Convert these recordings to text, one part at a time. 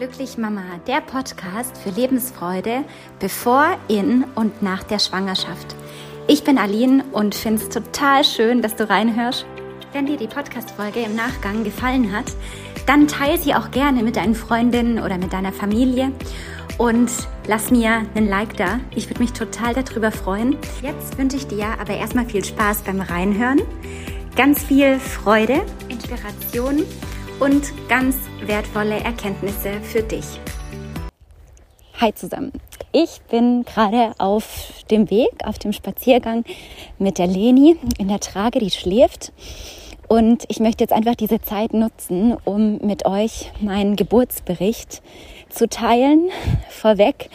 Glücklich Mama, der Podcast für Lebensfreude bevor, in und nach der Schwangerschaft. Ich bin Aline und finde es total schön, dass du reinhörst. Wenn dir die Podcast-Folge im Nachgang gefallen hat, dann teile sie auch gerne mit deinen Freundinnen oder mit deiner Familie und lass mir einen Like da. Ich würde mich total darüber freuen. Jetzt wünsche ich dir aber erstmal viel Spaß beim Reinhören, ganz viel Freude, Inspiration und ganz wertvolle Erkenntnisse für dich. Hi zusammen. Ich bin gerade auf dem Weg, auf dem Spaziergang mit der Leni in der Trage, die schläft. Und ich möchte jetzt einfach diese Zeit nutzen, um mit euch meinen Geburtsbericht zu teilen. Vorweg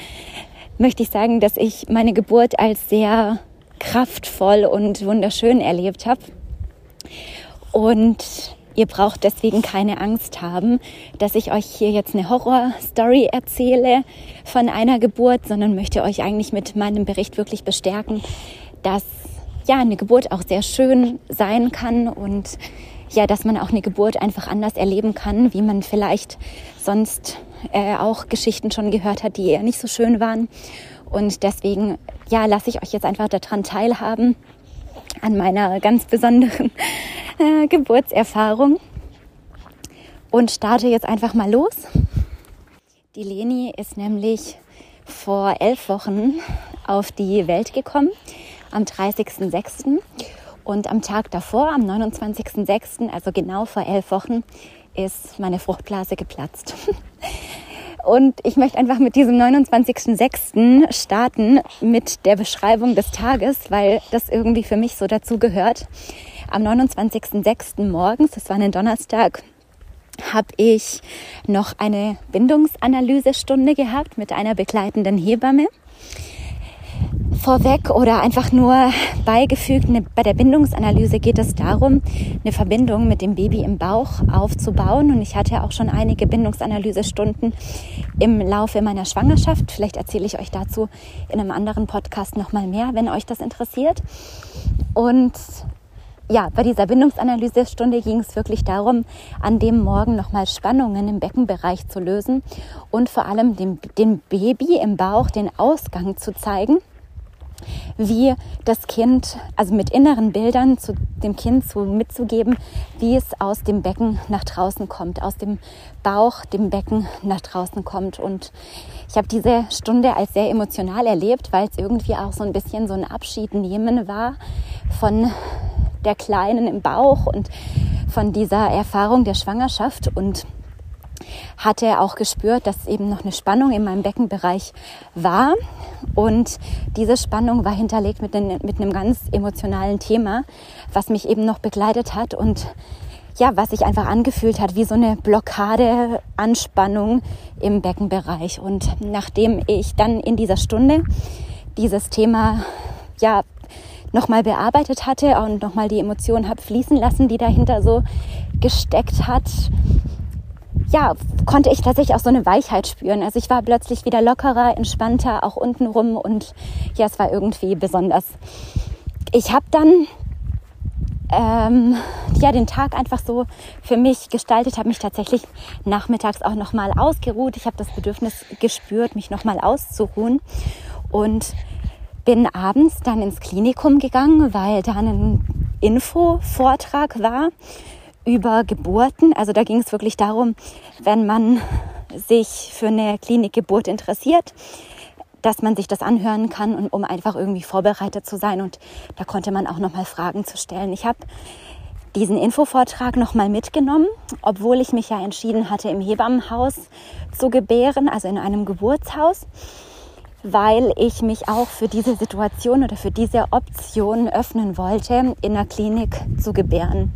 möchte ich sagen, dass ich meine Geburt als sehr kraftvoll und wunderschön erlebt habe. Und Ihr braucht deswegen keine Angst haben, dass ich euch hier jetzt eine Horror-Story erzähle von einer Geburt, sondern möchte euch eigentlich mit meinem Bericht wirklich bestärken, dass ja eine Geburt auch sehr schön sein kann und ja, dass man auch eine Geburt einfach anders erleben kann, wie man vielleicht sonst äh, auch Geschichten schon gehört hat, die eher nicht so schön waren. Und deswegen, ja, lasse ich euch jetzt einfach daran teilhaben, an meiner ganz besonderen äh, Geburtserfahrung und starte jetzt einfach mal los. Die Leni ist nämlich vor elf Wochen auf die Welt gekommen, am 30.06. Und am Tag davor, am 29.06., also genau vor elf Wochen, ist meine Fruchtblase geplatzt. Und ich möchte einfach mit diesem 29.06. starten mit der Beschreibung des Tages, weil das irgendwie für mich so dazu gehört. Am 29.06. morgens, das war ein Donnerstag, habe ich noch eine Bindungsanalysestunde gehabt mit einer begleitenden Hebamme vorweg oder einfach nur beigefügt. Bei der Bindungsanalyse geht es darum, eine Verbindung mit dem Baby im Bauch aufzubauen. Und ich hatte auch schon einige Bindungsanalysestunden im Laufe meiner Schwangerschaft. Vielleicht erzähle ich euch dazu in einem anderen Podcast nochmal mehr, wenn euch das interessiert. Und ja, bei dieser Bindungsanalysestunde ging es wirklich darum, an dem Morgen nochmal Spannungen im Beckenbereich zu lösen und vor allem dem, dem Baby im Bauch den Ausgang zu zeigen wie das Kind, also mit inneren Bildern zu dem Kind zu, mitzugeben, wie es aus dem Becken nach draußen kommt, aus dem Bauch, dem Becken nach draußen kommt. Und ich habe diese Stunde als sehr emotional erlebt, weil es irgendwie auch so ein bisschen so ein Abschied nehmen war von der Kleinen im Bauch und von dieser Erfahrung der Schwangerschaft und hatte auch gespürt, dass eben noch eine Spannung in meinem Beckenbereich war. Und diese Spannung war hinterlegt mit, den, mit einem ganz emotionalen Thema, was mich eben noch begleitet hat und ja, was sich einfach angefühlt hat wie so eine Blockade, Anspannung im Beckenbereich. Und nachdem ich dann in dieser Stunde dieses Thema ja nochmal bearbeitet hatte und nochmal die Emotionen habe fließen lassen, die dahinter so gesteckt hat, ja, konnte ich tatsächlich auch so eine Weichheit spüren. Also ich war plötzlich wieder lockerer, entspannter, auch untenrum und ja, es war irgendwie besonders. Ich habe dann ähm, ja den Tag einfach so für mich gestaltet, habe mich tatsächlich nachmittags auch noch mal ausgeruht. Ich habe das Bedürfnis gespürt, mich noch mal auszuruhen und bin abends dann ins Klinikum gegangen, weil da ein Info-Vortrag war über Geburten. Also da ging es wirklich darum, wenn man sich für eine Klinikgeburt interessiert, dass man sich das anhören kann und um einfach irgendwie vorbereitet zu sein. Und da konnte man auch noch mal Fragen zu stellen. Ich habe diesen Infovortrag noch mal mitgenommen, obwohl ich mich ja entschieden hatte, im Hebammenhaus zu gebären, also in einem Geburtshaus, weil ich mich auch für diese Situation oder für diese Option öffnen wollte, in der Klinik zu gebären.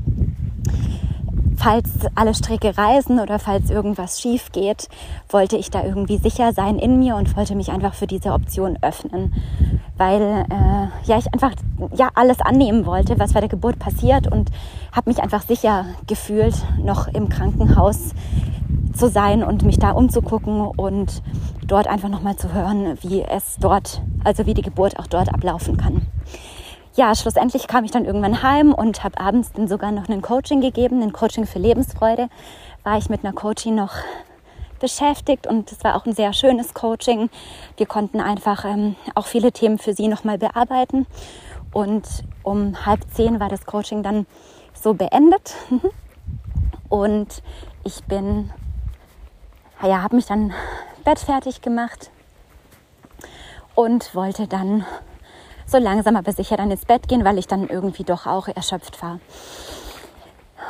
Falls alle Stricke reißen oder falls irgendwas schief geht, wollte ich da irgendwie sicher sein in mir und wollte mich einfach für diese Option öffnen, weil äh, ja ich einfach ja alles annehmen wollte, was bei der Geburt passiert und habe mich einfach sicher gefühlt, noch im Krankenhaus zu sein und mich da umzugucken und dort einfach noch mal zu hören, wie es dort, also wie die Geburt auch dort ablaufen kann ja, schlussendlich kam ich dann irgendwann heim und habe abends dann sogar noch ein Coaching gegeben, ein Coaching für Lebensfreude. War ich mit einer Coaching noch beschäftigt und es war auch ein sehr schönes Coaching. Wir konnten einfach ähm, auch viele Themen für sie nochmal bearbeiten und um halb zehn war das Coaching dann so beendet und ich bin, ja, habe mich dann bettfertig gemacht und wollte dann so langsam aber sicher dann ins Bett gehen, weil ich dann irgendwie doch auch erschöpft war.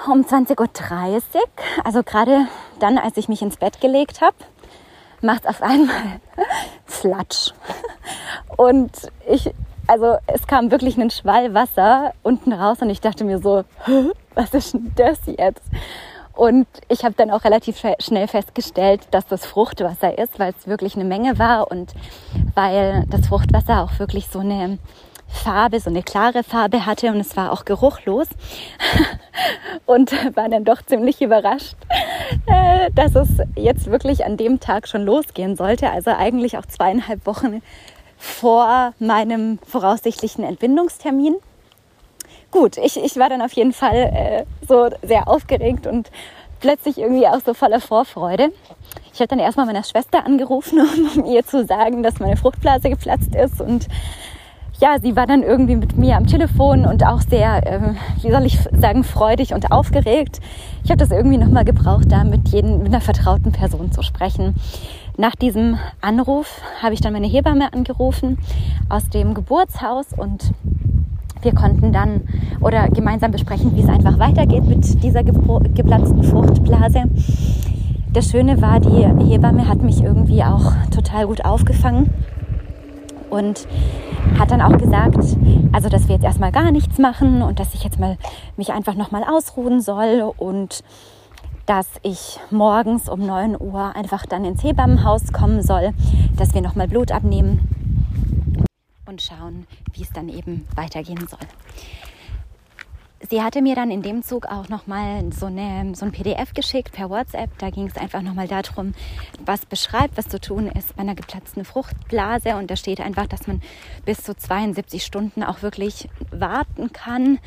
Um 20.30 Uhr, also gerade dann, als ich mich ins Bett gelegt habe, macht es auf einmal Flatsch. Und ich, also es kam wirklich ein Schwall Wasser unten raus und ich dachte mir so, was ist denn das jetzt? Und ich habe dann auch relativ schnell festgestellt, dass das Fruchtwasser ist, weil es wirklich eine Menge war und weil das Fruchtwasser auch wirklich so eine Farbe, so eine klare Farbe hatte und es war auch geruchlos und war dann doch ziemlich überrascht, äh, dass es jetzt wirklich an dem Tag schon losgehen sollte. Also eigentlich auch zweieinhalb Wochen vor meinem voraussichtlichen Entbindungstermin gut, ich, ich war dann auf jeden Fall äh, so sehr aufgeregt und plötzlich irgendwie auch so voller Vorfreude. Ich habe dann erstmal meiner Schwester angerufen, um ihr zu sagen, dass meine Fruchtblase geplatzt ist und ja, sie war dann irgendwie mit mir am Telefon und auch sehr, äh, wie soll ich sagen, freudig und aufgeregt. Ich habe das irgendwie nochmal gebraucht, da mit, jedem, mit einer vertrauten Person zu sprechen. Nach diesem Anruf habe ich dann meine Hebamme angerufen aus dem Geburtshaus und wir konnten dann oder gemeinsam besprechen, wie es einfach weitergeht mit dieser geplatzten Fruchtblase. Das Schöne war, die Hebamme hat mich irgendwie auch total gut aufgefangen und hat dann auch gesagt, also dass wir jetzt erstmal gar nichts machen und dass ich jetzt mal mich einfach nochmal ausruhen soll und dass ich morgens um 9 Uhr einfach dann ins Hebammenhaus kommen soll, dass wir nochmal Blut abnehmen und schauen, wie es dann eben weitergehen soll. Sie hatte mir dann in dem Zug auch nochmal so, so ein PDF geschickt per WhatsApp. Da ging es einfach nochmal darum, was beschreibt, was zu tun ist bei einer geplatzten Fruchtblase. Und da steht einfach, dass man bis zu 72 Stunden auch wirklich warten kann,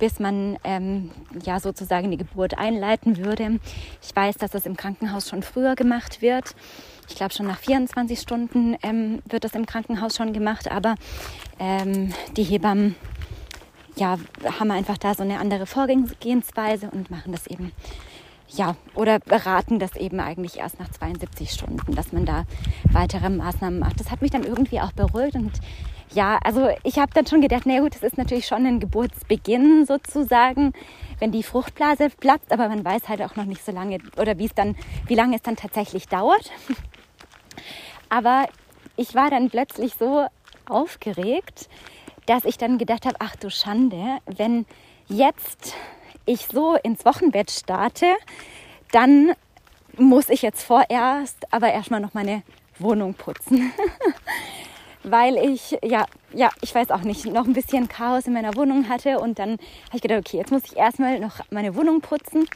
bis man ähm, ja sozusagen die Geburt einleiten würde. Ich weiß, dass das im Krankenhaus schon früher gemacht wird. Ich glaube, schon nach 24 Stunden ähm, wird das im Krankenhaus schon gemacht, aber ähm, die Hebammen ja, haben einfach da so eine andere Vorgehensweise und machen das eben, ja, oder beraten das eben eigentlich erst nach 72 Stunden, dass man da weitere Maßnahmen macht. Das hat mich dann irgendwie auch beruhigt und ja, also ich habe dann schon gedacht, na gut, das ist natürlich schon ein Geburtsbeginn sozusagen, wenn die Fruchtblase platzt, aber man weiß halt auch noch nicht so lange oder wie es dann, wie lange es dann tatsächlich dauert. Aber ich war dann plötzlich so aufgeregt, dass ich dann gedacht habe, ach du Schande, wenn jetzt ich so ins Wochenbett starte, dann muss ich jetzt vorerst aber erstmal noch meine Wohnung putzen. Weil ich, ja, ja, ich weiß auch nicht, noch ein bisschen Chaos in meiner Wohnung hatte. Und dann habe ich gedacht, okay, jetzt muss ich erstmal noch meine Wohnung putzen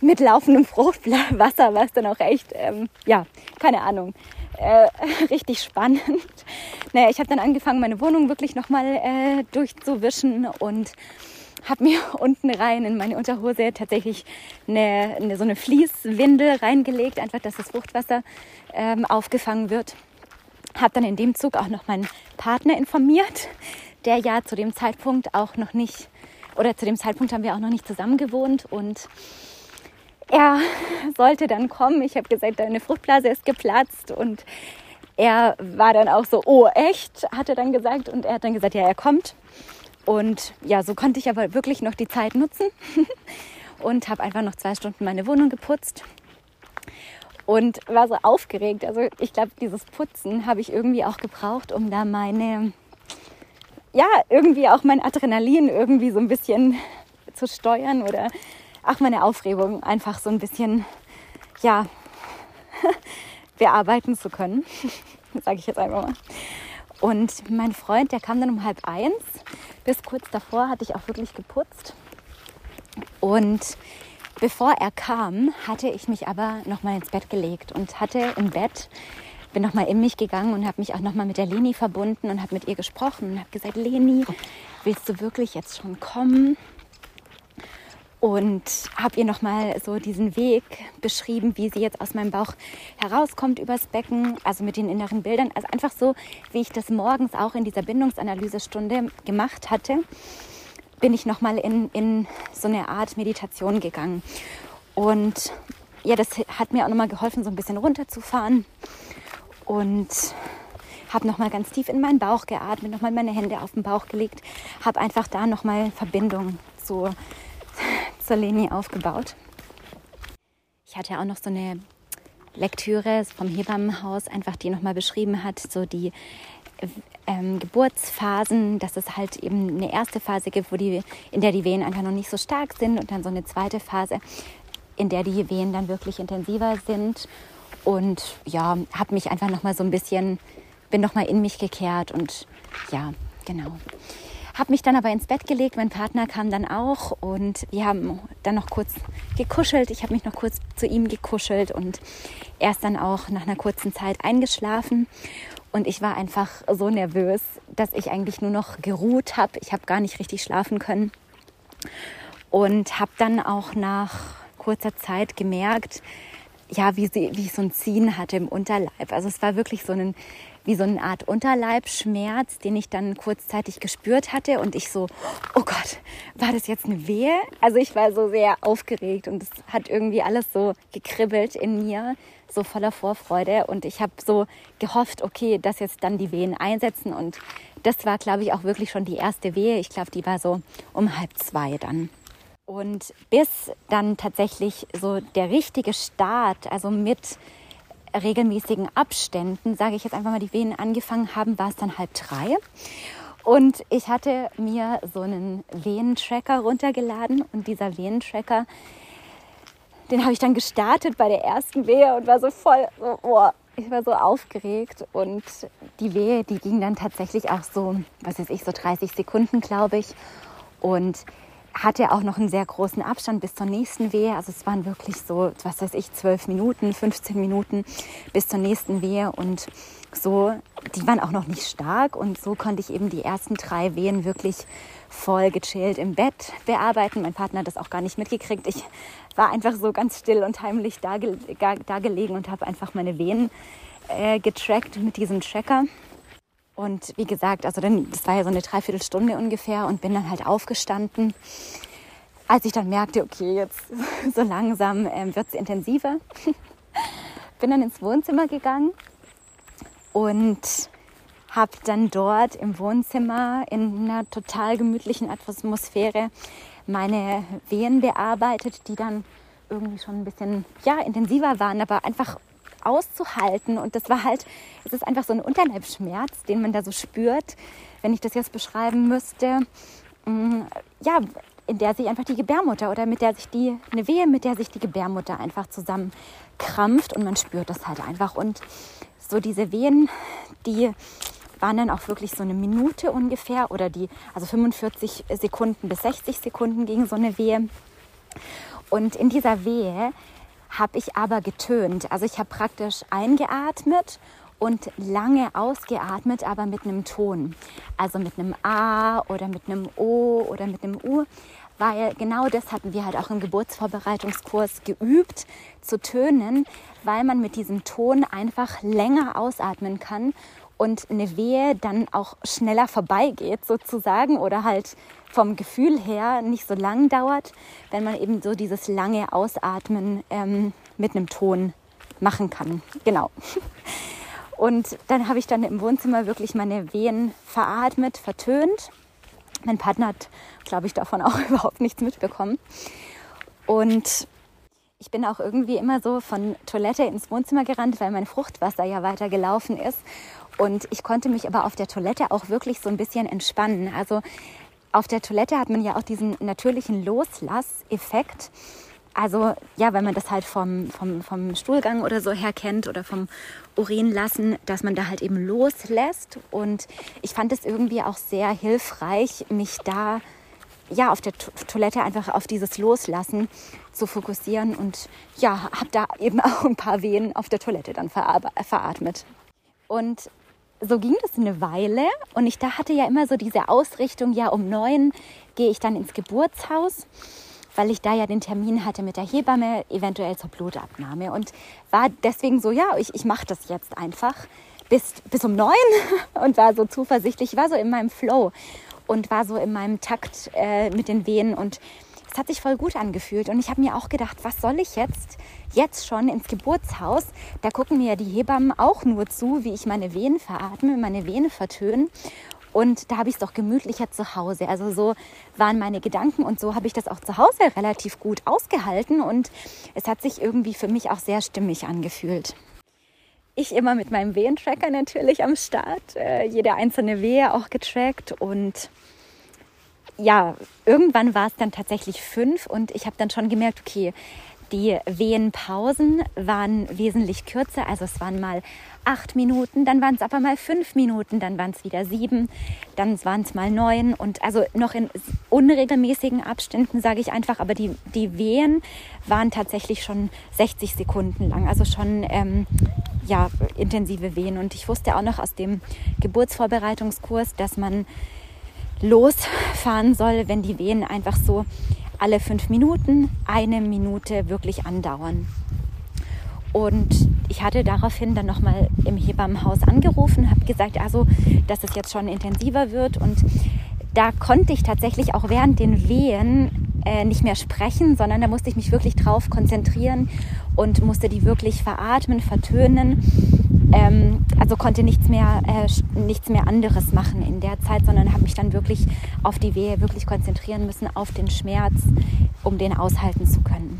mit laufendem Fruchtwasser, was dann auch echt, ähm, ja, keine Ahnung, äh, richtig spannend. Naja, ich habe dann angefangen, meine Wohnung wirklich nochmal äh, durchzuwischen und habe mir unten rein in meine Unterhose tatsächlich eine, eine, so eine Fließwindel reingelegt, einfach, dass das Fruchtwasser ähm, aufgefangen wird. Habe dann in dem Zug auch noch meinen Partner informiert, der ja zu dem Zeitpunkt auch noch nicht, oder zu dem Zeitpunkt haben wir auch noch nicht zusammen gewohnt und er sollte dann kommen. Ich habe gesagt, deine Fruchtblase ist geplatzt und er war dann auch so, oh echt, hat er dann gesagt und er hat dann gesagt, ja, er kommt. Und ja, so konnte ich aber wirklich noch die Zeit nutzen und habe einfach noch zwei Stunden meine Wohnung geputzt und war so aufgeregt. Also ich glaube, dieses Putzen habe ich irgendwie auch gebraucht, um da meine, ja, irgendwie auch mein Adrenalin irgendwie so ein bisschen zu steuern oder auch meine Aufregung einfach so ein bisschen, ja, bearbeiten zu können. Sage ich jetzt einfach mal. Und mein Freund, der kam dann um halb eins. Bis kurz davor hatte ich auch wirklich geputzt. Und bevor er kam, hatte ich mich aber nochmal ins Bett gelegt und hatte im Bett, bin nochmal in mich gegangen und habe mich auch nochmal mit der Leni verbunden und habe mit ihr gesprochen und habe gesagt, Leni, willst du wirklich jetzt schon kommen? Und habe ihr nochmal so diesen Weg beschrieben, wie sie jetzt aus meinem Bauch herauskommt übers Becken, also mit den inneren Bildern. Also einfach so, wie ich das morgens auch in dieser Bindungsanalysestunde gemacht hatte, bin ich nochmal in, in so eine Art Meditation gegangen. Und ja, das hat mir auch nochmal geholfen, so ein bisschen runterzufahren. Und habe nochmal ganz tief in meinen Bauch geatmet, nochmal meine Hände auf den Bauch gelegt, habe einfach da nochmal Verbindung zu zur Leni aufgebaut. Ich hatte auch noch so eine Lektüre vom Hebammenhaus, einfach die nochmal beschrieben hat, so die ähm, Geburtsphasen, dass es halt eben eine erste Phase gibt, wo die, in der die Wehen einfach noch nicht so stark sind und dann so eine zweite Phase, in der die Wehen dann wirklich intensiver sind. Und ja, habe mich einfach nochmal so ein bisschen, bin nochmal in mich gekehrt und ja, genau. Habe mich dann aber ins Bett gelegt. Mein Partner kam dann auch und wir haben dann noch kurz gekuschelt. Ich habe mich noch kurz zu ihm gekuschelt und er ist dann auch nach einer kurzen Zeit eingeschlafen. Und ich war einfach so nervös, dass ich eigentlich nur noch geruht habe. Ich habe gar nicht richtig schlafen können. Und habe dann auch nach kurzer Zeit gemerkt, ja, wie, sie, wie ich so ein Ziehen hatte im Unterleib. Also es war wirklich so ein wie so eine Art Unterleibschmerz, den ich dann kurzzeitig gespürt hatte und ich so, oh Gott, war das jetzt eine Wehe? Also ich war so sehr aufgeregt und es hat irgendwie alles so gekribbelt in mir, so voller Vorfreude und ich habe so gehofft, okay, dass jetzt dann die Wehen einsetzen und das war, glaube ich, auch wirklich schon die erste Wehe. Ich glaube, die war so um halb zwei dann. Und bis dann tatsächlich so der richtige Start, also mit regelmäßigen Abständen, sage ich jetzt einfach mal, die Wehen angefangen haben, war es dann halb drei. Und ich hatte mir so einen Wehentracker runtergeladen und dieser Wehentracker, den habe ich dann gestartet bei der ersten Wehe und war so voll, so, oh, ich war so aufgeregt und die Wehe, die ging dann tatsächlich auch so, was weiß ich, so 30 Sekunden, glaube ich. Und hatte auch noch einen sehr großen Abstand bis zur nächsten Wehe. Also es waren wirklich so, was weiß ich, zwölf Minuten, 15 Minuten bis zur nächsten Wehe. Und so, die waren auch noch nicht stark. Und so konnte ich eben die ersten drei Wehen wirklich voll gechillt im Bett bearbeiten. Mein Partner hat das auch gar nicht mitgekriegt. Ich war einfach so ganz still und heimlich da, da gelegen und habe einfach meine Wehen äh, getrackt mit diesem Tracker. Und wie gesagt, also dann, das war ja so eine Dreiviertelstunde ungefähr und bin dann halt aufgestanden. Als ich dann merkte, okay, jetzt so langsam ähm, wird es intensiver, bin dann ins Wohnzimmer gegangen und habe dann dort im Wohnzimmer in einer total gemütlichen Atmosphäre meine Wehen bearbeitet, die dann irgendwie schon ein bisschen ja, intensiver waren, aber einfach auszuhalten. Und das war halt, es ist einfach so ein Unterleibschmerz, den man da so spürt, wenn ich das jetzt beschreiben müsste. Mm, ja, in der sich einfach die Gebärmutter oder mit der sich die, eine Wehe, mit der sich die Gebärmutter einfach zusammenkrampft und man spürt das halt einfach. Und so diese Wehen, die waren dann auch wirklich so eine Minute ungefähr oder die, also 45 Sekunden bis 60 Sekunden ging so eine Wehe. Und in dieser Wehe habe ich aber getönt. Also ich habe praktisch eingeatmet und lange ausgeatmet, aber mit einem Ton. Also mit einem A oder mit einem O oder mit einem U. Weil genau das hatten wir halt auch im Geburtsvorbereitungskurs geübt, zu tönen, weil man mit diesem Ton einfach länger ausatmen kann und eine Wehe dann auch schneller vorbeigeht sozusagen oder halt vom Gefühl her nicht so lang dauert, wenn man eben so dieses lange Ausatmen ähm, mit einem Ton machen kann. Genau. Und dann habe ich dann im Wohnzimmer wirklich meine Wehen veratmet, vertönt. Mein Partner hat, glaube ich, davon auch überhaupt nichts mitbekommen. Und ich bin auch irgendwie immer so von Toilette ins Wohnzimmer gerannt, weil mein Fruchtwasser ja weiter gelaufen ist. Und ich konnte mich aber auf der Toilette auch wirklich so ein bisschen entspannen. Also auf der Toilette hat man ja auch diesen natürlichen Loslasseffekt. Also ja, wenn man das halt vom, vom, vom Stuhlgang oder so her kennt oder vom Urin lassen, dass man da halt eben loslässt. Und ich fand es irgendwie auch sehr hilfreich, mich da ja auf der Toilette einfach auf dieses Loslassen zu fokussieren. Und ja, habe da eben auch ein paar Wehen auf der Toilette dann veratmet. Und so ging das eine Weile und ich da hatte ja immer so diese Ausrichtung, ja um neun gehe ich dann ins Geburtshaus weil ich da ja den Termin hatte mit der Hebamme, eventuell zur Blutabnahme. Und war deswegen so, ja, ich, ich mache das jetzt einfach bis, bis um neun und war so zuversichtlich, war so in meinem Flow und war so in meinem Takt äh, mit den Wehen und es hat sich voll gut angefühlt und ich habe mir auch gedacht, was soll ich jetzt jetzt schon ins Geburtshaus? Da gucken mir ja die Hebammen auch nur zu, wie ich meine Venen veratme, meine Venen vertöne und da habe ich es doch gemütlicher zu Hause. Also so waren meine Gedanken und so habe ich das auch zu Hause relativ gut ausgehalten und es hat sich irgendwie für mich auch sehr stimmig angefühlt. Ich immer mit meinem Wehentracker natürlich am Start, äh, jede einzelne Wehe auch getrackt und ja, irgendwann war es dann tatsächlich fünf und ich habe dann schon gemerkt, okay, die Wehenpausen waren wesentlich kürzer. Also es waren mal acht Minuten, dann waren es aber mal fünf Minuten, dann waren es wieder sieben, dann waren es mal neun und also noch in unregelmäßigen Abständen, sage ich einfach, aber die, die Wehen waren tatsächlich schon 60 Sekunden lang, also schon ähm, ja, intensive Wehen. Und ich wusste auch noch aus dem Geburtsvorbereitungskurs, dass man losfahren soll, wenn die Wehen einfach so alle fünf Minuten eine Minute wirklich andauern. Und ich hatte daraufhin dann nochmal im Hebammenhaus angerufen, habe gesagt, also, dass es jetzt schon intensiver wird. Und da konnte ich tatsächlich auch während den Wehen äh, nicht mehr sprechen, sondern da musste ich mich wirklich drauf konzentrieren und musste die wirklich veratmen, vertönen. Ähm, also konnte nichts mehr, äh, nichts mehr anderes machen in der Zeit, sondern habe mich dann wirklich auf die Wehe wirklich konzentrieren müssen, auf den Schmerz, um den aushalten zu können.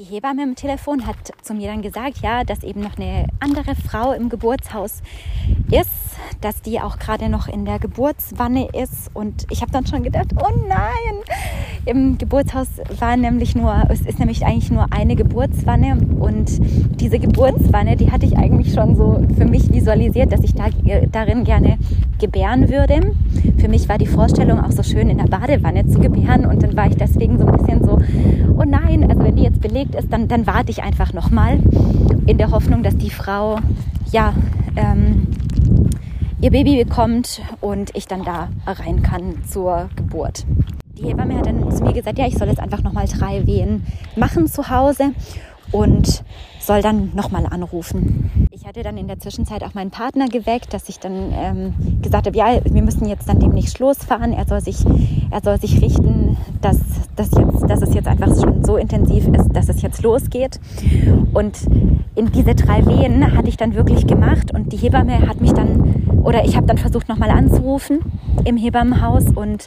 Die Hebamme im Telefon hat zu mir dann gesagt, ja, dass eben noch eine andere Frau im Geburtshaus ist, dass die auch gerade noch in der Geburtswanne ist. Und ich habe dann schon gedacht, oh nein, im Geburtshaus war nämlich nur, es ist nämlich eigentlich nur eine Geburtswanne. Und diese Geburtswanne, die hatte ich eigentlich schon so für mich visualisiert, dass ich da, darin gerne gebären würde. Für mich war die Vorstellung auch so schön, in der Badewanne zu gebären. Und dann war ich deswegen so ein bisschen so, oh nein, also wenn die jetzt belegt ist, dann, dann warte ich einfach nochmal in der Hoffnung, dass die Frau ja ähm, ihr Baby bekommt und ich dann da rein kann zur Geburt. Die Hebamme hat dann zu mir gesagt, ja, ich soll jetzt einfach nochmal drei Wehen machen zu Hause und soll dann nochmal anrufen. Ich hatte dann in der Zwischenzeit auch meinen Partner geweckt, dass ich dann ähm, gesagt habe, ja, wir müssen jetzt dann demnächst losfahren. Er soll sich, er soll sich richten, dass, dass, jetzt, dass es jetzt einfach schon so intensiv ist, dass es jetzt losgeht. Und in diese drei Wehen hatte ich dann wirklich gemacht und die Hebamme hat mich dann oder ich habe dann versucht, nochmal anzurufen im Hebammenhaus und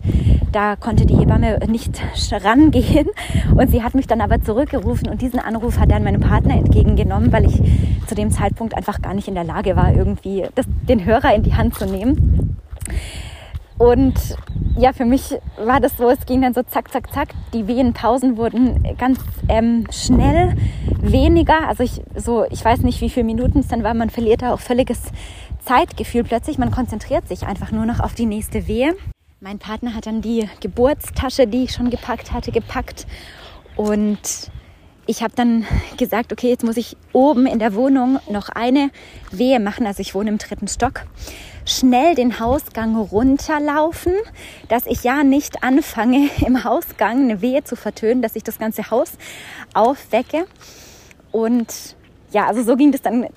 da konnte die Hebamme nicht rangehen. Und sie hat mich dann aber zurückgerufen und diesen Anruf hat dann mein Partner entgegengenommen, weil ich zu dem Zeitpunkt einfach gar nicht in der Lage war, irgendwie das, den Hörer in die Hand zu nehmen. Und ja, für mich war das so, es ging dann so zack, zack, zack. Die Wehenpausen wurden ganz ähm, schnell weniger. Also ich so, ich weiß nicht, wie viele Minuten es dann war. Man verliert da auch völliges Zeitgefühl plötzlich. Man konzentriert sich einfach nur noch auf die nächste Wehe. Mein Partner hat dann die Geburtstasche, die ich schon gepackt hatte, gepackt. Und ich habe dann gesagt, okay, jetzt muss ich oben in der Wohnung noch eine Wehe machen. Also ich wohne im dritten Stock. Schnell den Hausgang runterlaufen, dass ich ja nicht anfange, im Hausgang eine Wehe zu vertönen, dass ich das ganze Haus aufwecke. Und ja, also so ging das dann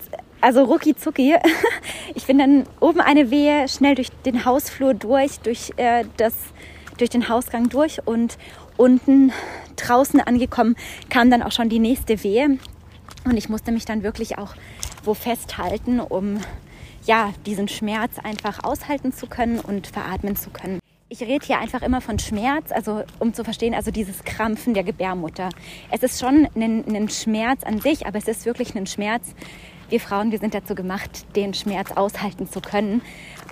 also rucki zucki. Ich bin dann oben eine Wehe schnell durch den Hausflur durch, durch, äh, das, durch den Hausgang durch und unten draußen angekommen kam dann auch schon die nächste Wehe. Und ich musste mich dann wirklich auch wo festhalten, um ja, diesen Schmerz einfach aushalten zu können und veratmen zu können. Ich rede hier einfach immer von Schmerz, also um zu verstehen, also dieses Krampfen der Gebärmutter. Es ist schon ein, ein Schmerz an sich, aber es ist wirklich ein Schmerz, wir Frauen, wir sind dazu gemacht, den Schmerz aushalten zu können.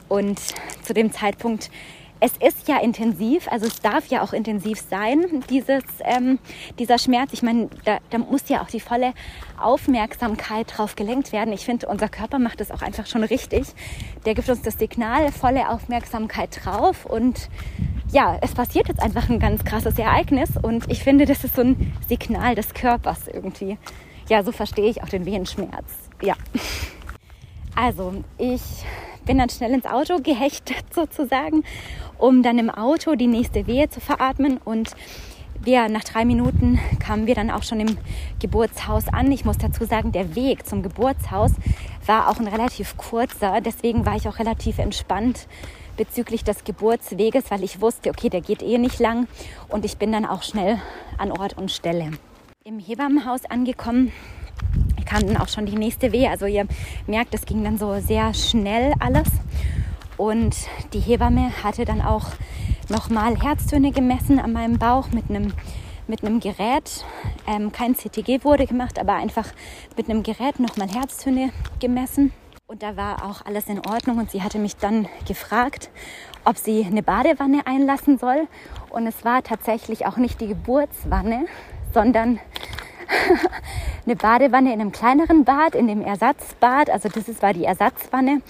Und zu dem Zeitpunkt, es ist ja intensiv, also es darf ja auch intensiv sein, dieses, ähm, dieser Schmerz. Ich meine, da, da muss ja auch die volle Aufmerksamkeit drauf gelenkt werden. Ich finde, unser Körper macht das auch einfach schon richtig. Der gibt uns das Signal, volle Aufmerksamkeit drauf und ja, es passiert jetzt einfach ein ganz krasses Ereignis und ich finde, das ist so ein Signal des Körpers irgendwie. Ja, so verstehe ich auch den Wehenschmerz ja. Also, ich bin dann schnell ins Auto gehechtet sozusagen, um dann im Auto die nächste Wehe zu veratmen. Und wir nach drei Minuten kamen wir dann auch schon im Geburtshaus an. Ich muss dazu sagen, der Weg zum Geburtshaus war auch ein relativ kurzer. Deswegen war ich auch relativ entspannt bezüglich des Geburtsweges, weil ich wusste, okay, der geht eh nicht lang und ich bin dann auch schnell an Ort und Stelle. Im Hebammenhaus angekommen, kam dann auch schon die nächste Wehe. Also ihr merkt, es ging dann so sehr schnell alles. Und die Hebamme hatte dann auch nochmal Herztöne gemessen an meinem Bauch mit einem mit einem Gerät. Ähm, kein CTG wurde gemacht, aber einfach mit einem Gerät nochmal Herztöne gemessen. Und da war auch alles in Ordnung. Und sie hatte mich dann gefragt, ob sie eine Badewanne einlassen soll. Und es war tatsächlich auch nicht die Geburtswanne, sondern eine Badewanne in einem kleineren Bad, in dem Ersatzbad. Also das war die Ersatzwanne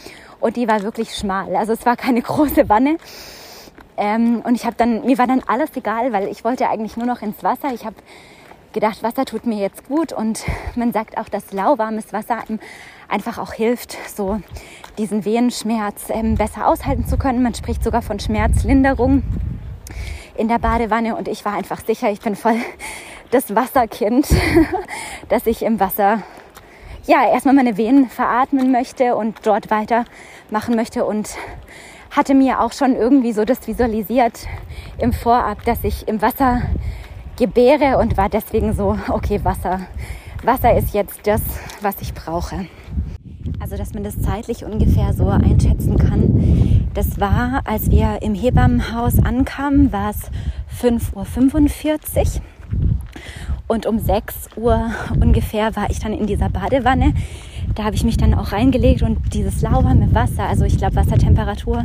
und die war wirklich schmal. Also es war keine große Wanne. Ähm, und ich habe dann, mir war dann alles egal, weil ich wollte eigentlich nur noch ins Wasser. Ich habe gedacht, Wasser tut mir jetzt gut und man sagt auch, dass lauwarmes Wasser einfach auch hilft, so diesen Wehenschmerz ähm, besser aushalten zu können. Man spricht sogar von Schmerzlinderung in der Badewanne und ich war einfach sicher, ich bin voll das Wasserkind, dass ich im Wasser ja erstmal meine Venen veratmen möchte und dort weitermachen möchte und hatte mir auch schon irgendwie so das visualisiert im Vorab, dass ich im Wasser gebäre und war deswegen so, okay, Wasser. Wasser ist jetzt das, was ich brauche. Also, dass man das zeitlich ungefähr so einschätzen kann. Das war, als wir im Hebammenhaus ankamen, war es 5.45 Uhr. Und um 6 Uhr ungefähr war ich dann in dieser Badewanne. Da habe ich mich dann auch reingelegt und dieses lauwarme Wasser, also ich glaube Wassertemperatur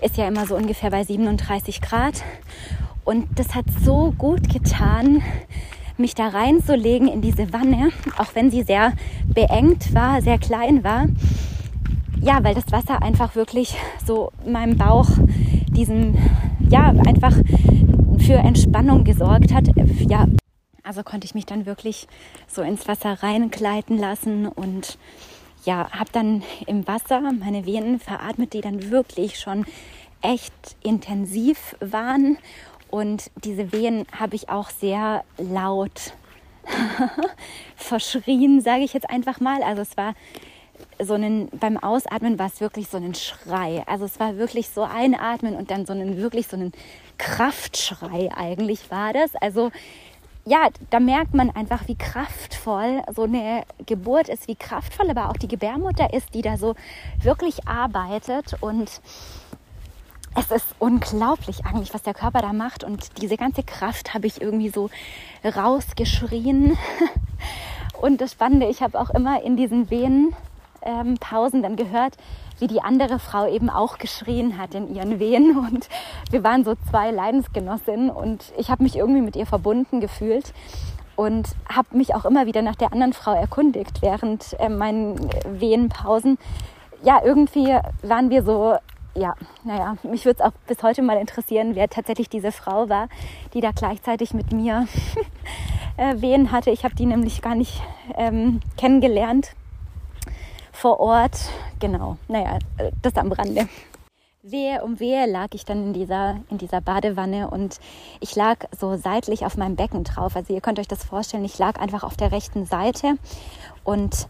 ist ja immer so ungefähr bei 37 Grad. Und das hat so gut getan, mich da reinzulegen in diese Wanne, auch wenn sie sehr beengt war, sehr klein war. Ja, weil das Wasser einfach wirklich so meinem Bauch diesen, ja, einfach für Entspannung gesorgt hat. Ja, also konnte ich mich dann wirklich so ins Wasser reingleiten lassen und ja, habe dann im Wasser meine Venen veratmet, die dann wirklich schon echt intensiv waren. Und diese Wehen habe ich auch sehr laut verschrien, sage ich jetzt einfach mal. Also es war so ein, beim Ausatmen war es wirklich so ein Schrei. Also es war wirklich so einatmen und dann so einen, wirklich so einen Kraftschrei eigentlich war das. Also ja, da merkt man einfach, wie kraftvoll so eine Geburt ist, wie kraftvoll aber auch die Gebärmutter ist, die da so wirklich arbeitet. Und es ist unglaublich eigentlich, was der Körper da macht. Und diese ganze Kraft habe ich irgendwie so rausgeschrien. Und das Spannende, ich habe auch immer in diesen Wehenpausen dann gehört, wie die andere Frau eben auch geschrien hat in ihren Wehen. Und wir waren so zwei Leidensgenossinnen und ich habe mich irgendwie mit ihr verbunden gefühlt und habe mich auch immer wieder nach der anderen Frau erkundigt während äh, meinen Wehenpausen. Ja, irgendwie waren wir so, ja, naja, mich würde es auch bis heute mal interessieren, wer tatsächlich diese Frau war, die da gleichzeitig mit mir äh, Wehen hatte. Ich habe die nämlich gar nicht ähm, kennengelernt vor Ort. Genau, naja, das am Rande. Wehe um Wehe lag ich dann in dieser, in dieser Badewanne und ich lag so seitlich auf meinem Becken drauf. Also ihr könnt euch das vorstellen, ich lag einfach auf der rechten Seite und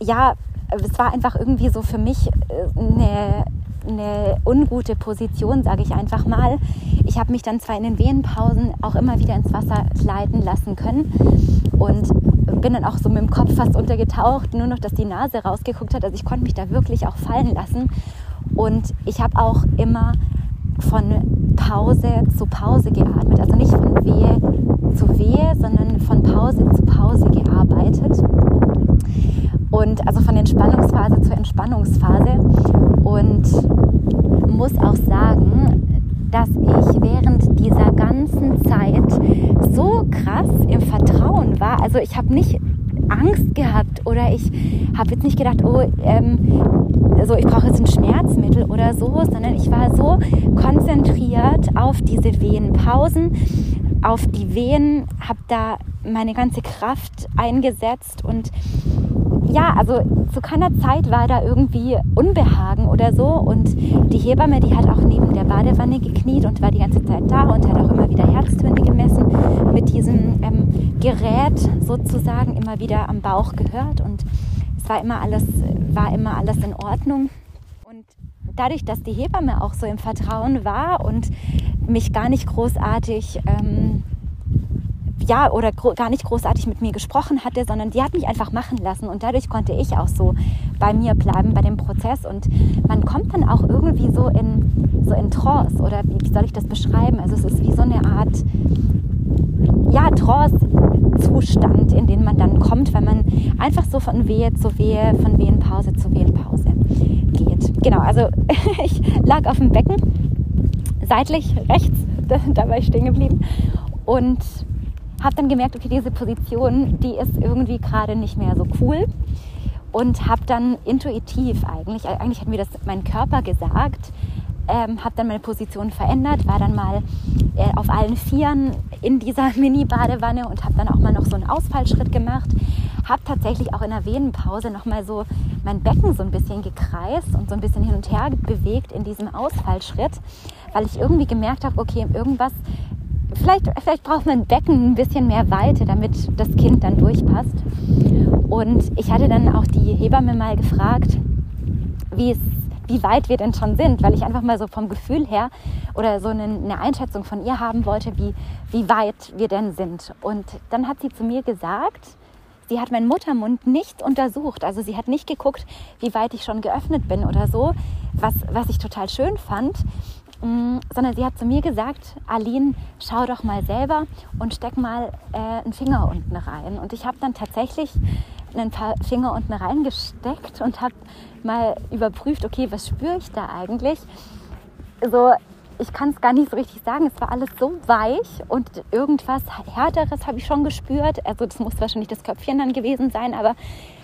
ja, es war einfach irgendwie so für mich äh, eine, eine ungute Position, sage ich einfach mal. Ich habe mich dann zwar in den Wehenpausen auch immer wieder ins Wasser gleiten lassen können und bin dann auch so mit dem Kopf fast untergetaucht, nur noch, dass die Nase rausgeguckt hat. Also ich konnte mich da wirklich auch fallen lassen. Und ich habe auch immer von Pause zu Pause geatmet. Also nicht von Wehe zu Wehe, sondern von Pause zu Pause gearbeitet. Und also von Entspannungsphase zur Entspannungsphase. Und muss auch sagen, dass ich während dieser ganzen Zeit so krass im Vertrauen war. Also ich habe nicht Angst gehabt oder ich habe jetzt nicht gedacht, oh, ähm, so ich brauche jetzt ein Schmerzmittel oder so, sondern ich war so konzentriert auf diese Wehenpausen, auf die Wehen, habe da meine ganze Kraft eingesetzt und ja, also zu keiner Zeit war da irgendwie Unbehagen oder so. Und die Hebamme, die hat auch neben der Badewanne gekniet und war die ganze Zeit da und hat auch immer wieder Herztöne gemessen mit diesem ähm, Gerät sozusagen immer wieder am Bauch gehört. Und es war immer alles, war immer alles in Ordnung. Und dadurch, dass die Hebamme auch so im Vertrauen war und mich gar nicht großartig ähm, ja, oder gar nicht großartig mit mir gesprochen hatte, sondern die hat mich einfach machen lassen und dadurch konnte ich auch so bei mir bleiben, bei dem Prozess und man kommt dann auch irgendwie so in, so in Trance oder wie, soll ich das beschreiben? Also es ist wie so eine Art, ja, Trance-Zustand, in den man dann kommt, wenn man einfach so von Wehe zu Wehe, von Wehenpause zu Wehenpause geht. Genau, also ich lag auf dem Becken, seitlich rechts, da, da war ich stehen geblieben und habe dann gemerkt, okay, diese Position, die ist irgendwie gerade nicht mehr so cool und habe dann intuitiv eigentlich, eigentlich hat mir das mein Körper gesagt, ähm, habe dann meine Position verändert, war dann mal äh, auf allen Vieren in dieser Mini-Badewanne und habe dann auch mal noch so einen Ausfallschritt gemacht. Habe tatsächlich auch in der Venenpause nochmal so mein Becken so ein bisschen gekreist und so ein bisschen hin und her bewegt in diesem Ausfallschritt, weil ich irgendwie gemerkt habe, okay, irgendwas vielleicht, vielleicht braucht mein Becken ein bisschen mehr Weite, damit das Kind dann durchpasst. Und ich hatte dann auch die Hebamme mal gefragt, wie, es, wie weit wir denn schon sind, weil ich einfach mal so vom Gefühl her oder so eine, eine Einschätzung von ihr haben wollte, wie, wie weit wir denn sind. Und dann hat sie zu mir gesagt, sie hat meinen Muttermund nicht untersucht. Also sie hat nicht geguckt, wie weit ich schon geöffnet bin oder so, was, was ich total schön fand. Mm, sondern sie hat zu mir gesagt, Aline, schau doch mal selber und steck mal äh, einen Finger unten rein. Und ich habe dann tatsächlich ein paar Finger unten reingesteckt und habe mal überprüft, okay, was spüre ich da eigentlich? So, ich kann es gar nicht so richtig sagen. Es war alles so weich und irgendwas Härteres habe ich schon gespürt. Also das muss wahrscheinlich das Köpfchen dann gewesen sein, aber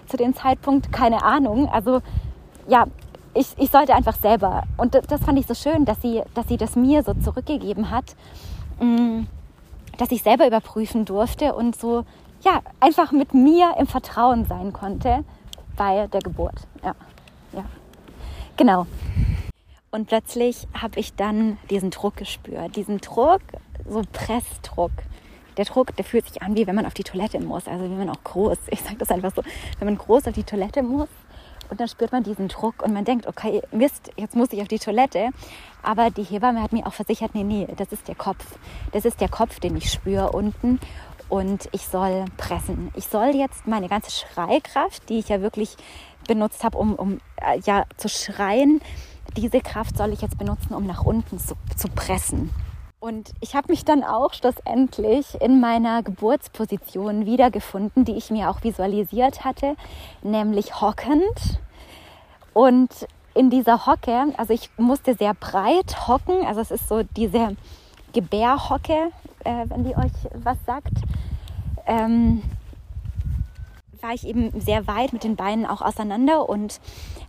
zu dem Zeitpunkt keine Ahnung. Also ja, ich, ich sollte einfach selber. Und das fand ich so schön, dass sie, dass sie das mir so zurückgegeben hat, mm, dass ich selber überprüfen durfte und so, ja, einfach mit mir im Vertrauen sein konnte bei der Geburt. Ja, ja. Genau. Und plötzlich habe ich dann diesen Druck gespürt. Diesen Druck, so Pressdruck. Der Druck, der fühlt sich an, wie wenn man auf die Toilette muss. Also wie man auch groß, ich sage das einfach so, wenn man groß auf die Toilette muss und dann spürt man diesen Druck und man denkt, okay, Mist, jetzt muss ich auf die Toilette. Aber die Hebamme hat mir auch versichert, nee, nee, das ist der Kopf. Das ist der Kopf, den ich spüre unten. Und ich soll pressen. Ich soll jetzt meine ganze Schreikraft, die ich ja wirklich benutzt habe, um, um äh, ja, zu schreien, diese Kraft soll ich jetzt benutzen, um nach unten zu, zu pressen. Und ich habe mich dann auch schlussendlich in meiner Geburtsposition wiedergefunden, die ich mir auch visualisiert hatte, nämlich hockend. Und in dieser Hocke, also ich musste sehr breit hocken, also es ist so diese Gebärhocke, äh, wenn die euch was sagt, ähm, war ich eben sehr weit mit den Beinen auch auseinander und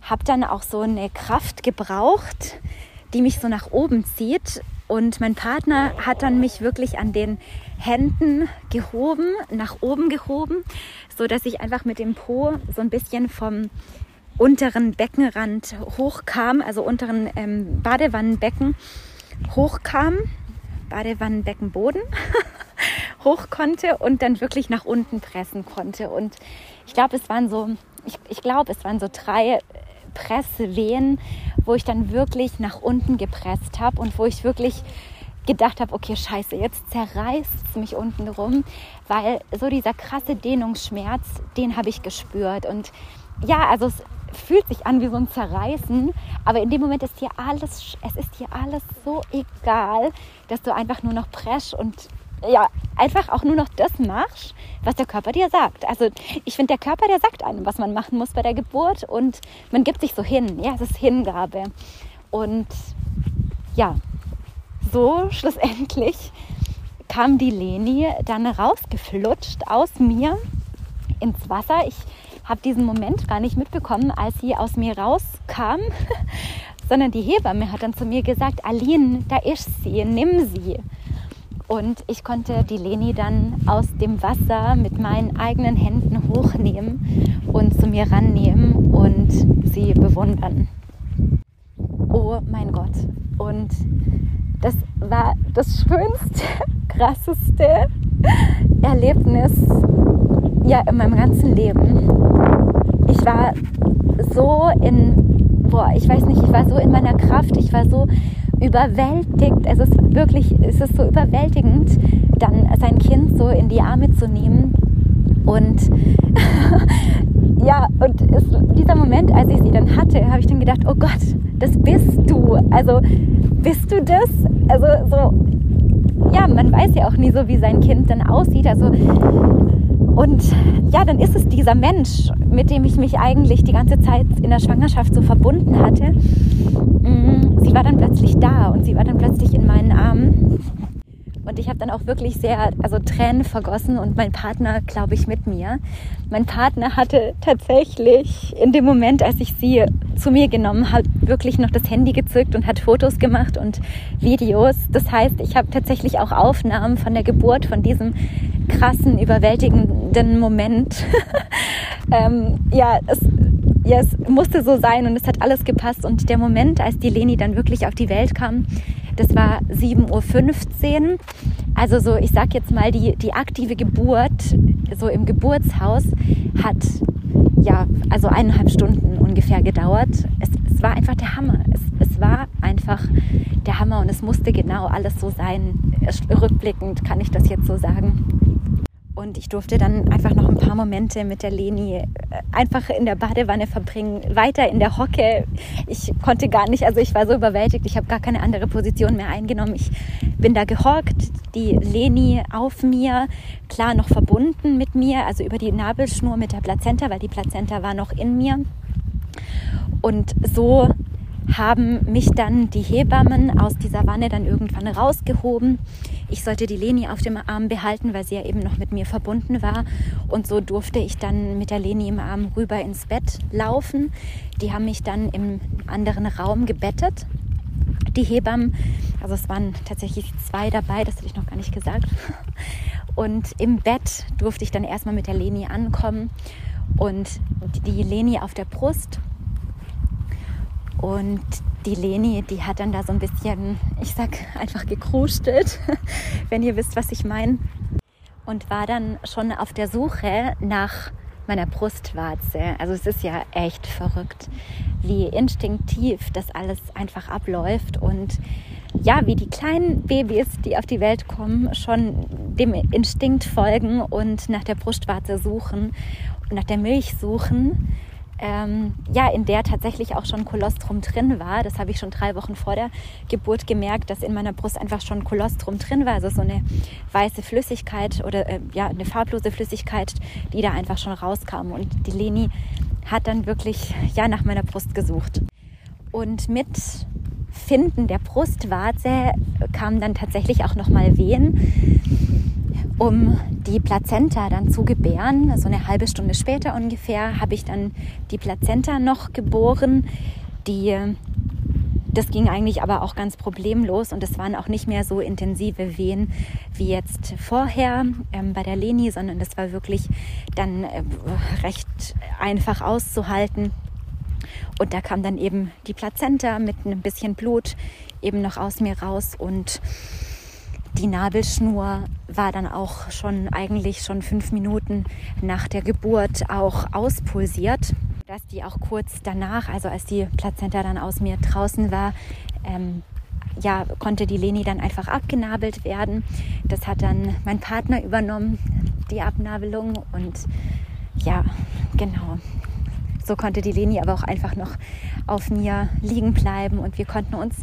habe dann auch so eine Kraft gebraucht, die mich so nach oben zieht und mein Partner hat dann mich wirklich an den Händen gehoben, nach oben gehoben, so dass ich einfach mit dem Po so ein bisschen vom unteren Beckenrand hochkam, also unteren ähm, Badewannenbecken hochkam, Badewannenbeckenboden hoch konnte und dann wirklich nach unten pressen konnte. Und ich glaube, es waren so, ich, ich glaube, es waren so drei Presswehen, wo ich dann wirklich nach unten gepresst habe und wo ich wirklich gedacht habe, okay, scheiße, jetzt zerreißt es mich unten rum, weil so dieser krasse Dehnungsschmerz, den habe ich gespürt. Und ja, also es fühlt sich an wie so ein Zerreißen, aber in dem Moment ist dir alles, es ist dir alles so egal, dass du einfach nur noch presch und ja, einfach auch nur noch das machst, was der Körper dir sagt. Also ich finde, der Körper, der sagt einem, was man machen muss bei der Geburt und man gibt sich so hin. Ja, es ist Hingabe. Und ja, so schlussendlich kam die Leni dann rausgeflutscht aus mir ins Wasser. Ich habe diesen Moment gar nicht mitbekommen, als sie aus mir rauskam, sondern die Hebamme hat dann zu mir gesagt, Aline, da ist sie, nimm sie. Und ich konnte die Leni dann aus dem Wasser mit meinen eigenen Händen hochnehmen und zu mir rannehmen und sie bewundern. Oh mein Gott. Und das war das schönste, krasseste Erlebnis ja in meinem ganzen Leben. Ich war so in, boah, ich weiß nicht, ich war so in meiner Kraft, ich war so überwältigt. Es ist wirklich, es ist so überwältigend, dann sein Kind so in die Arme zu nehmen und ja, und es, dieser Moment, als ich sie dann hatte, habe ich dann gedacht, oh Gott, das bist du. Also bist du das? Also so, ja, man weiß ja auch nie so, wie sein Kind dann aussieht. Also und ja, dann ist es dieser Mensch, mit dem ich mich eigentlich die ganze Zeit in der Schwangerschaft so verbunden hatte. Mm, sie war dann plötzlich da und sie war dann plötzlich in meinen Armen. Und ich habe dann auch wirklich sehr, also Tränen vergossen und mein Partner, glaube ich, mit mir. Mein Partner hatte tatsächlich in dem Moment, als ich sie zu mir genommen habe, wirklich noch das Handy gezückt und hat Fotos gemacht und Videos. Das heißt, ich habe tatsächlich auch Aufnahmen von der Geburt, von diesem krassen, überwältigenden Moment. ähm, ja, es, ja, es musste so sein und es hat alles gepasst. Und der Moment, als die Leni dann wirklich auf die Welt kam, das war 7.15 Uhr. Also so, ich sag jetzt mal, die, die aktive Geburt, so im Geburtshaus, hat ja, also eineinhalb Stunden ungefähr gedauert. Es, es war einfach der Hammer. Es, es war einfach der Hammer und es musste genau alles so sein. Rückblickend kann ich das jetzt so sagen. Und ich durfte dann einfach noch ein paar Momente mit der Leni äh, einfach in der Badewanne verbringen, weiter in der Hocke. Ich konnte gar nicht, also ich war so überwältigt, ich habe gar keine andere Position mehr eingenommen. Ich bin da gehockt, die Leni auf mir, klar noch verbunden mit mir, also über die Nabelschnur mit der Plazenta, weil die Plazenta war noch in mir. Und so haben mich dann die Hebammen aus dieser Wanne dann irgendwann rausgehoben. Ich sollte die Leni auf dem Arm behalten, weil sie ja eben noch mit mir verbunden war. Und so durfte ich dann mit der Leni im Arm rüber ins Bett laufen. Die haben mich dann im anderen Raum gebettet. Die Hebammen, also es waren tatsächlich zwei dabei, das hätte ich noch gar nicht gesagt. Und im Bett durfte ich dann erstmal mit der Leni ankommen und die Leni auf der Brust und die Leni, die hat dann da so ein bisschen, ich sag einfach gekrustelt, wenn ihr wisst, was ich meine. Und war dann schon auf der Suche nach meiner Brustwarze. Also es ist ja echt verrückt, wie instinktiv das alles einfach abläuft und ja, wie die kleinen Babys, die auf die Welt kommen, schon dem Instinkt folgen und nach der Brustwarze suchen und nach der Milch suchen ähm, ja, in der tatsächlich auch schon Kolostrum drin war. Das habe ich schon drei Wochen vor der Geburt gemerkt, dass in meiner Brust einfach schon Kolostrum drin war. Also so eine weiße Flüssigkeit oder äh, ja, eine farblose Flüssigkeit, die da einfach schon rauskam. Und die Leni hat dann wirklich ja nach meiner Brust gesucht. Und mit Finden der Brustwarze kamen dann tatsächlich auch nochmal Wehen um die Plazenta dann zu gebären. So eine halbe Stunde später ungefähr habe ich dann die Plazenta noch geboren. Die, das ging eigentlich aber auch ganz problemlos und es waren auch nicht mehr so intensive Wehen wie jetzt vorher ähm, bei der Leni, sondern das war wirklich dann äh, recht einfach auszuhalten. Und da kam dann eben die Plazenta mit ein bisschen Blut eben noch aus mir raus und die Nabelschnur war dann auch schon eigentlich schon fünf Minuten nach der Geburt auch auspulsiert, dass die auch kurz danach, also als die Plazenta dann aus mir draußen war, ähm, ja, konnte die Leni dann einfach abgenabelt werden. Das hat dann mein Partner übernommen, die Abnabelung. Und ja, genau. So konnte die Leni aber auch einfach noch auf mir liegen bleiben und wir konnten uns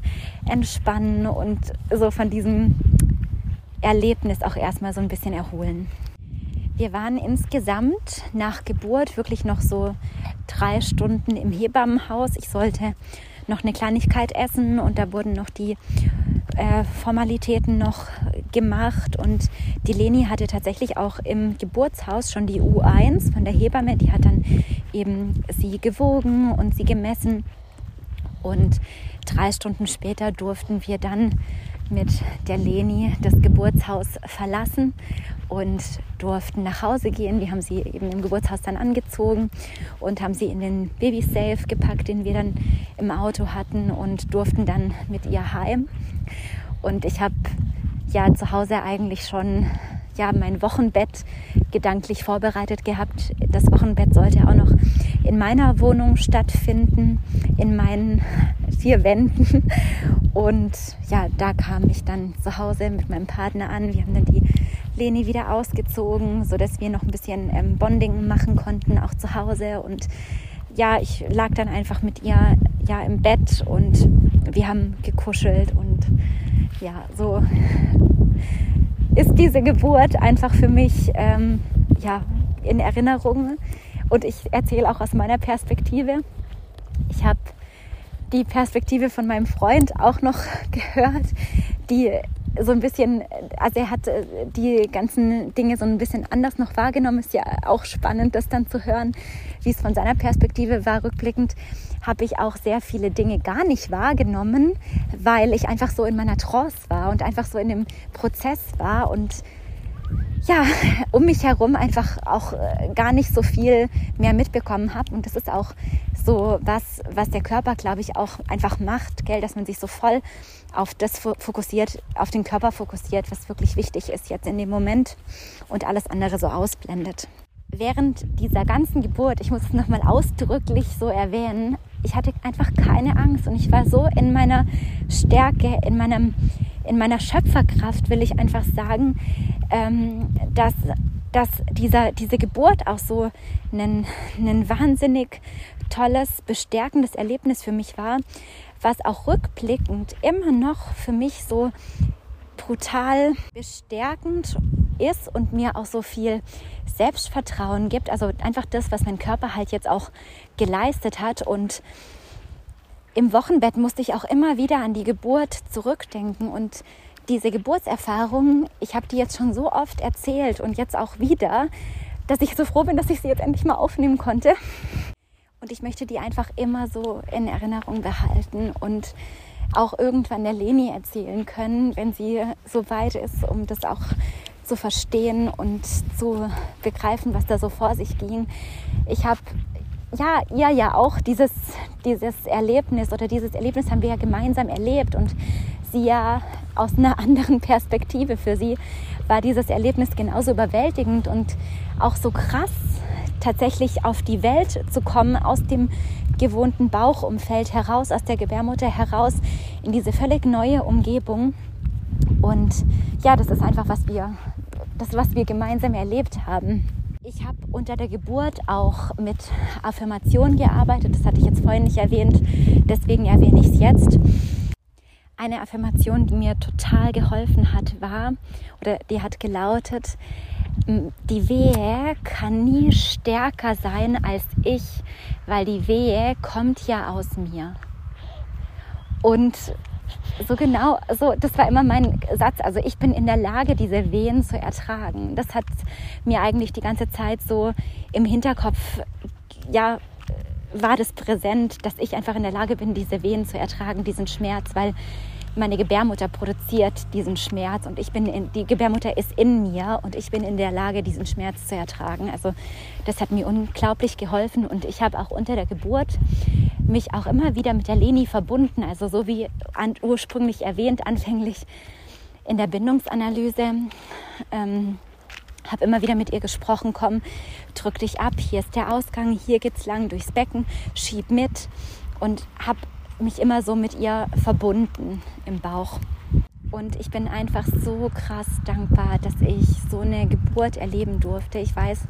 entspannen und so von diesem Erlebnis auch erstmal so ein bisschen erholen. Wir waren insgesamt nach Geburt wirklich noch so drei Stunden im Hebammenhaus. Ich sollte noch eine Kleinigkeit essen und da wurden noch die äh, Formalitäten noch gemacht und die Leni hatte tatsächlich auch im Geburtshaus schon die U1 von der Hebamme, die hat dann eben sie gewogen und sie gemessen und drei Stunden später durften wir dann mit der Leni das Geburtshaus verlassen und durften nach Hause gehen. Wir haben sie eben im Geburtshaus dann angezogen und haben sie in den Baby-Safe gepackt, den wir dann im Auto hatten und durften dann mit ihr heim. Und ich habe ja zu Hause eigentlich schon ja mein Wochenbett gedanklich vorbereitet gehabt. Das Wochenbett sollte auch noch in meiner Wohnung stattfinden, in meinen vier Wänden. Und ja, da kam ich dann zu Hause mit meinem Partner an. Wir haben dann die Leni wieder ausgezogen, sodass wir noch ein bisschen ähm, Bonding machen konnten, auch zu Hause. Und ja, ich lag dann einfach mit ihr ja im Bett und wir haben gekuschelt und ja, so ist diese Geburt einfach für mich ähm, ja, in Erinnerung. Und ich erzähle auch aus meiner Perspektive. Ich habe die Perspektive von meinem Freund auch noch gehört, die so ein bisschen, also er hat äh, die ganzen Dinge so ein bisschen anders noch wahrgenommen. Ist ja auch spannend, das dann zu hören, wie es von seiner Perspektive war. Rückblickend habe ich auch sehr viele Dinge gar nicht wahrgenommen, weil ich einfach so in meiner Trance war und einfach so in dem Prozess war und ja, um mich herum einfach auch äh, gar nicht so viel mehr mitbekommen habe. Und das ist auch so was, was der Körper, glaube ich, auch einfach macht, gell, dass man sich so voll auf das fokussiert, auf den Körper fokussiert, was wirklich wichtig ist jetzt in dem Moment und alles andere so ausblendet. Während dieser ganzen Geburt, ich muss es nochmal ausdrücklich so erwähnen, ich hatte einfach keine Angst und ich war so in meiner Stärke, in meinem, in meiner Schöpferkraft, will ich einfach sagen, ähm, dass, dass dieser, diese Geburt auch so ein, ein wahnsinnig tolles, bestärkendes Erlebnis für mich war, was auch rückblickend immer noch für mich so brutal bestärkend ist und mir auch so viel Selbstvertrauen gibt. Also einfach das, was mein Körper halt jetzt auch geleistet hat. Und im Wochenbett musste ich auch immer wieder an die Geburt zurückdenken und diese Geburtserfahrung, ich habe die jetzt schon so oft erzählt und jetzt auch wieder, dass ich so froh bin, dass ich sie jetzt endlich mal aufnehmen konnte. Und ich möchte die einfach immer so in Erinnerung behalten und auch irgendwann der Leni erzählen können, wenn sie so weit ist, um das auch zu verstehen und zu begreifen, was da so vor sich ging. Ich habe ja ihr ja auch dieses, dieses Erlebnis oder dieses Erlebnis haben wir ja gemeinsam erlebt und sie ja aus einer anderen Perspektive. Für sie war dieses Erlebnis genauso überwältigend und auch so krass, tatsächlich auf die Welt zu kommen, aus dem gewohnten Bauchumfeld heraus, aus der Gebärmutter heraus, in diese völlig neue Umgebung. Und ja, das ist einfach, was wir, das, was wir gemeinsam erlebt haben. Ich habe unter der Geburt auch mit Affirmationen gearbeitet. Das hatte ich jetzt vorhin nicht erwähnt, deswegen erwähne ich es jetzt. Eine Affirmation, die mir total geholfen hat, war, oder die hat gelautet, die Wehe kann nie stärker sein als ich, weil die Wehe kommt ja aus mir. Und so genau, so das war immer mein Satz. Also ich bin in der Lage, diese Wehen zu ertragen. Das hat mir eigentlich die ganze Zeit so im Hinterkopf, ja, war das präsent, dass ich einfach in der Lage bin, diese Wehen zu ertragen, diesen Schmerz, weil meine Gebärmutter produziert diesen Schmerz und ich bin in, die Gebärmutter ist in mir und ich bin in der Lage, diesen Schmerz zu ertragen. Also das hat mir unglaublich geholfen und ich habe auch unter der Geburt mich auch immer wieder mit der Leni verbunden. Also so wie an, ursprünglich erwähnt, anfänglich in der Bindungsanalyse. Ähm, habe immer wieder mit ihr gesprochen, komm, drück dich ab, hier ist der Ausgang, hier geht's lang durchs Becken, schieb mit und habe mich immer so mit ihr verbunden im Bauch. Und ich bin einfach so krass dankbar, dass ich so eine Geburt erleben durfte. Ich weiß,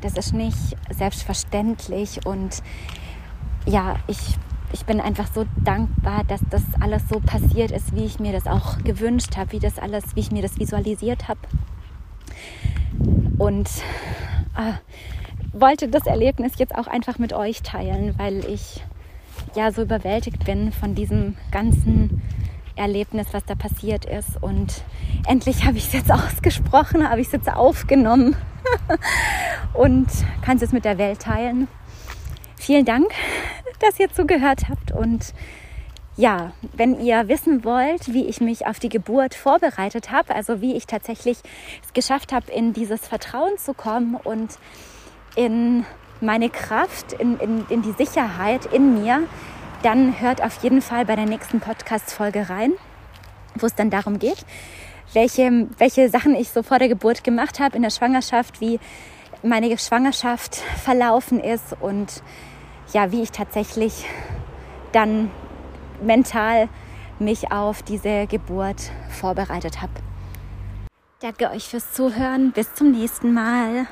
das ist nicht selbstverständlich und ja, ich, ich bin einfach so dankbar, dass das alles so passiert ist, wie ich mir das auch gewünscht habe, wie das alles, wie ich mir das visualisiert habe und äh, wollte das Erlebnis jetzt auch einfach mit euch teilen, weil ich ja so überwältigt bin von diesem ganzen Erlebnis, was da passiert ist. Und endlich habe ich es jetzt ausgesprochen, habe ich es jetzt aufgenommen und kann es jetzt mit der Welt teilen. Vielen Dank, dass ihr zugehört habt und ja, wenn ihr wissen wollt, wie ich mich auf die Geburt vorbereitet habe, also wie ich tatsächlich es geschafft habe, in dieses Vertrauen zu kommen und in meine Kraft, in, in, in die Sicherheit in mir, dann hört auf jeden Fall bei der nächsten Podcast-Folge rein, wo es dann darum geht, welche, welche Sachen ich so vor der Geburt gemacht habe in der Schwangerschaft, wie meine Schwangerschaft verlaufen ist und ja, wie ich tatsächlich dann mental mich auf diese Geburt vorbereitet habe. Danke euch fürs Zuhören. Bis zum nächsten Mal.